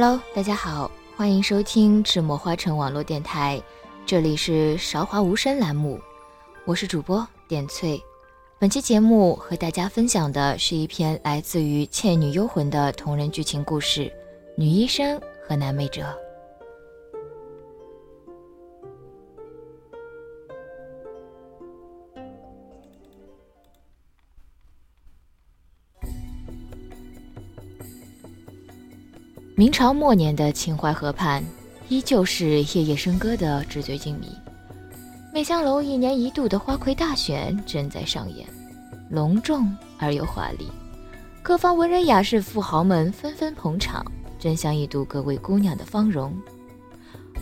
Hello，大家好，欢迎收听智墨花城网络电台，这里是韶华无声栏目，我是主播点翠。本期节目和大家分享的是一篇来自于《倩女幽魂》的同人剧情故事《女医生和男美者》。明朝末年的秦淮河畔，依旧是夜夜笙歌的纸醉金迷。美香楼一年一度的花魁大选正在上演，隆重而又华丽，各方文人雅士、富豪们纷纷捧场，争相一睹各位姑娘的芳容。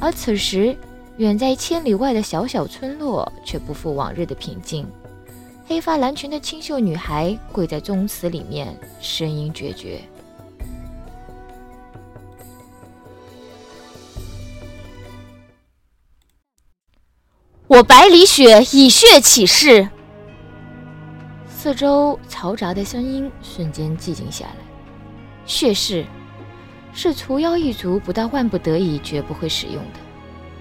而此时，远在千里外的小小村落却不复往日的平静。黑发蓝裙的清秀女孩跪在宗祠里面，声音决绝。我百里雪以血起誓。四周嘈杂的声音瞬间寂静下来。血誓是除妖一族不到万不得已绝不会使用的。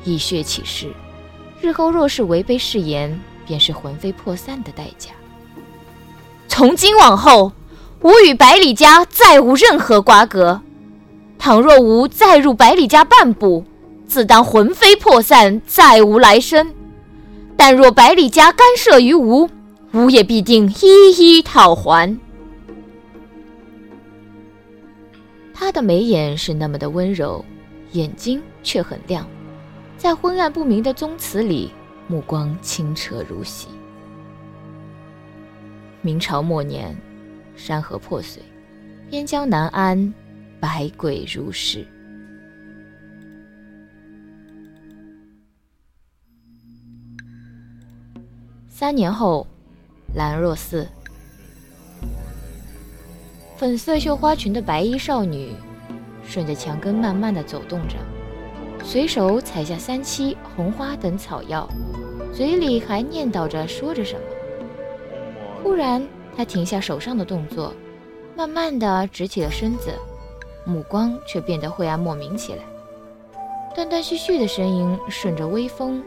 以血起誓，日后若是违背誓言，便是魂飞魄散的代价。从今往后，吾与百里家再无任何瓜葛。倘若吾再入百里家半步，自当魂飞魄散，再无来生。但若百里家干涉于吾，吾也必定一一讨还。他的眉眼是那么的温柔，眼睛却很亮，在昏暗不明的宗祠里，目光清澈如洗。明朝末年，山河破碎，边疆难安，百鬼如是。三年后，兰若寺，粉色绣花裙的白衣少女，顺着墙根慢慢的走动着，随手采下三七、红花等草药，嘴里还念叨着说着什么。忽然，她停下手上的动作，慢慢的直起了身子，目光却变得晦暗莫名起来。断断续续的声音顺着微风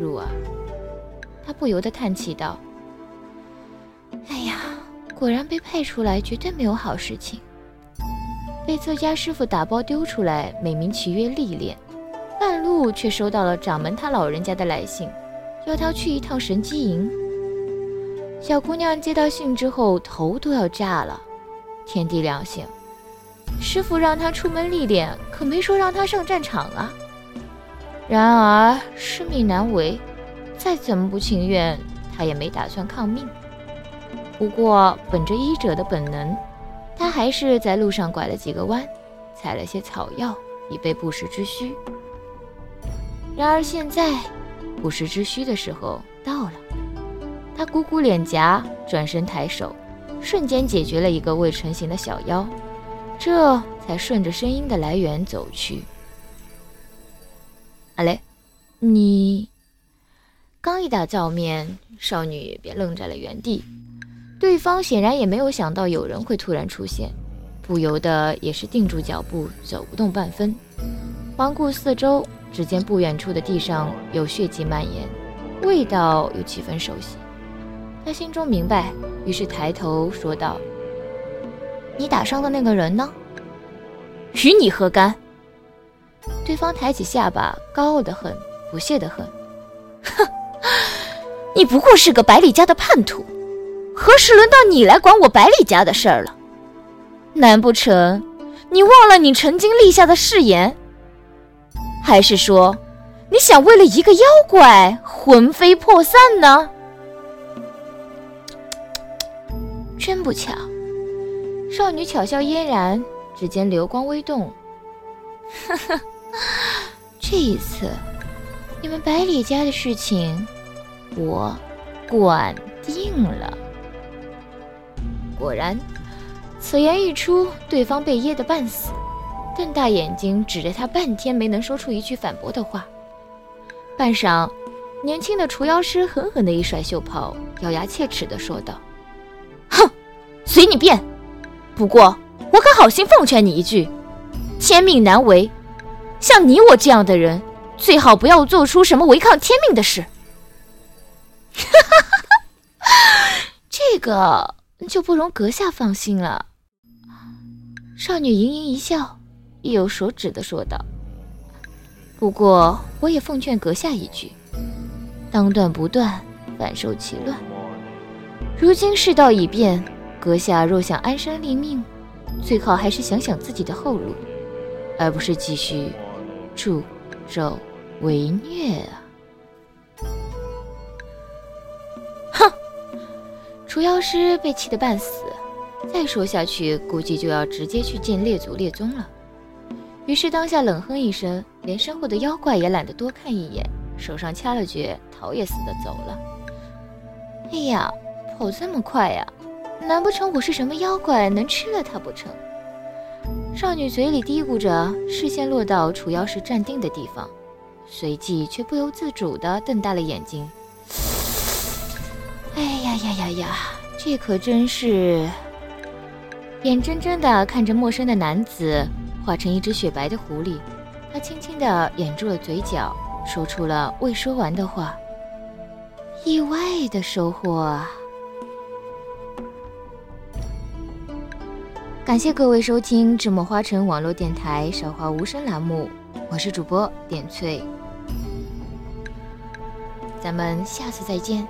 入耳。不由得叹气道：“哎呀，果然被派出来绝对没有好事情。被自家师傅打包丢出来，美名其曰历练，半路却收到了掌门他老人家的来信，要他去一趟神机营。小姑娘接到信之后，头都要炸了。天地良心，师傅让她出门历练，可没说让她上战场啊。然而师命难违。”再怎么不情愿，他也没打算抗命。不过，本着医者的本能，他还是在路上拐了几个弯，采了些草药，以备不时之需。然而现在，不时之需的时候到了。他鼓鼓脸颊，转身抬手，瞬间解决了一个未成型的小妖，这才顺着声音的来源走去。阿雷，你。刚一打照面，少女便愣在了原地。对方显然也没有想到有人会突然出现，不由得也是定住脚步，走不动半分。环顾四周，只见不远处的地上有血迹蔓延，味道有几分熟悉。他心中明白，于是抬头说道：“你打伤的那个人呢？”与你何干？对方抬起下巴，高傲的很，不屑的很。哼，你不过是个百里家的叛徒，何时轮到你来管我百里家的事儿了？难不成你忘了你曾经立下的誓言？还是说你想为了一个妖怪魂飞魄散呢？真不巧，少女巧笑嫣然，指尖流光微动。呵呵，这一次你们百里家的事情，我管定了。果然，此言一出，对方被噎得半死，瞪大眼睛指着他，半天没能说出一句反驳的话。半晌，年轻的除妖师狠狠的一甩袖袍，咬牙切齿的说道。哼随你便，不过我可好心奉劝你一句：天命难违，像你我这样的人，最好不要做出什么违抗天命的事。哈哈哈哈这个就不容阁下放心了。少女盈盈一笑，意有所指的说道：“不过我也奉劝阁下一句：当断不断，反受其乱。如今世道已变。”阁下若想安身立命，最好还是想想自己的后路，而不是继续助纣为虐啊！除妖师被气得半死，再说下去估计就要直接去见列祖列宗了。于是当下冷哼一声，连身后的妖怪也懒得多看一眼，手上掐了诀，逃也似的走了。哎呀，跑这么快呀！难不成我是什么妖怪，能吃了他不成？少女嘴里嘀咕着，视线落到楚妖师站定的地方，随即却不由自主地瞪大了眼睛。哎呀呀呀！这可真是……眼睁睁的看着陌生的男子化成一只雪白的狐狸，他轻轻的掩住了嘴角，说出了未说完的话：“意外的收获啊！”感谢各位收听智墨花城网络电台《韶华无声》栏目，我是主播点翠，咱们下次再见。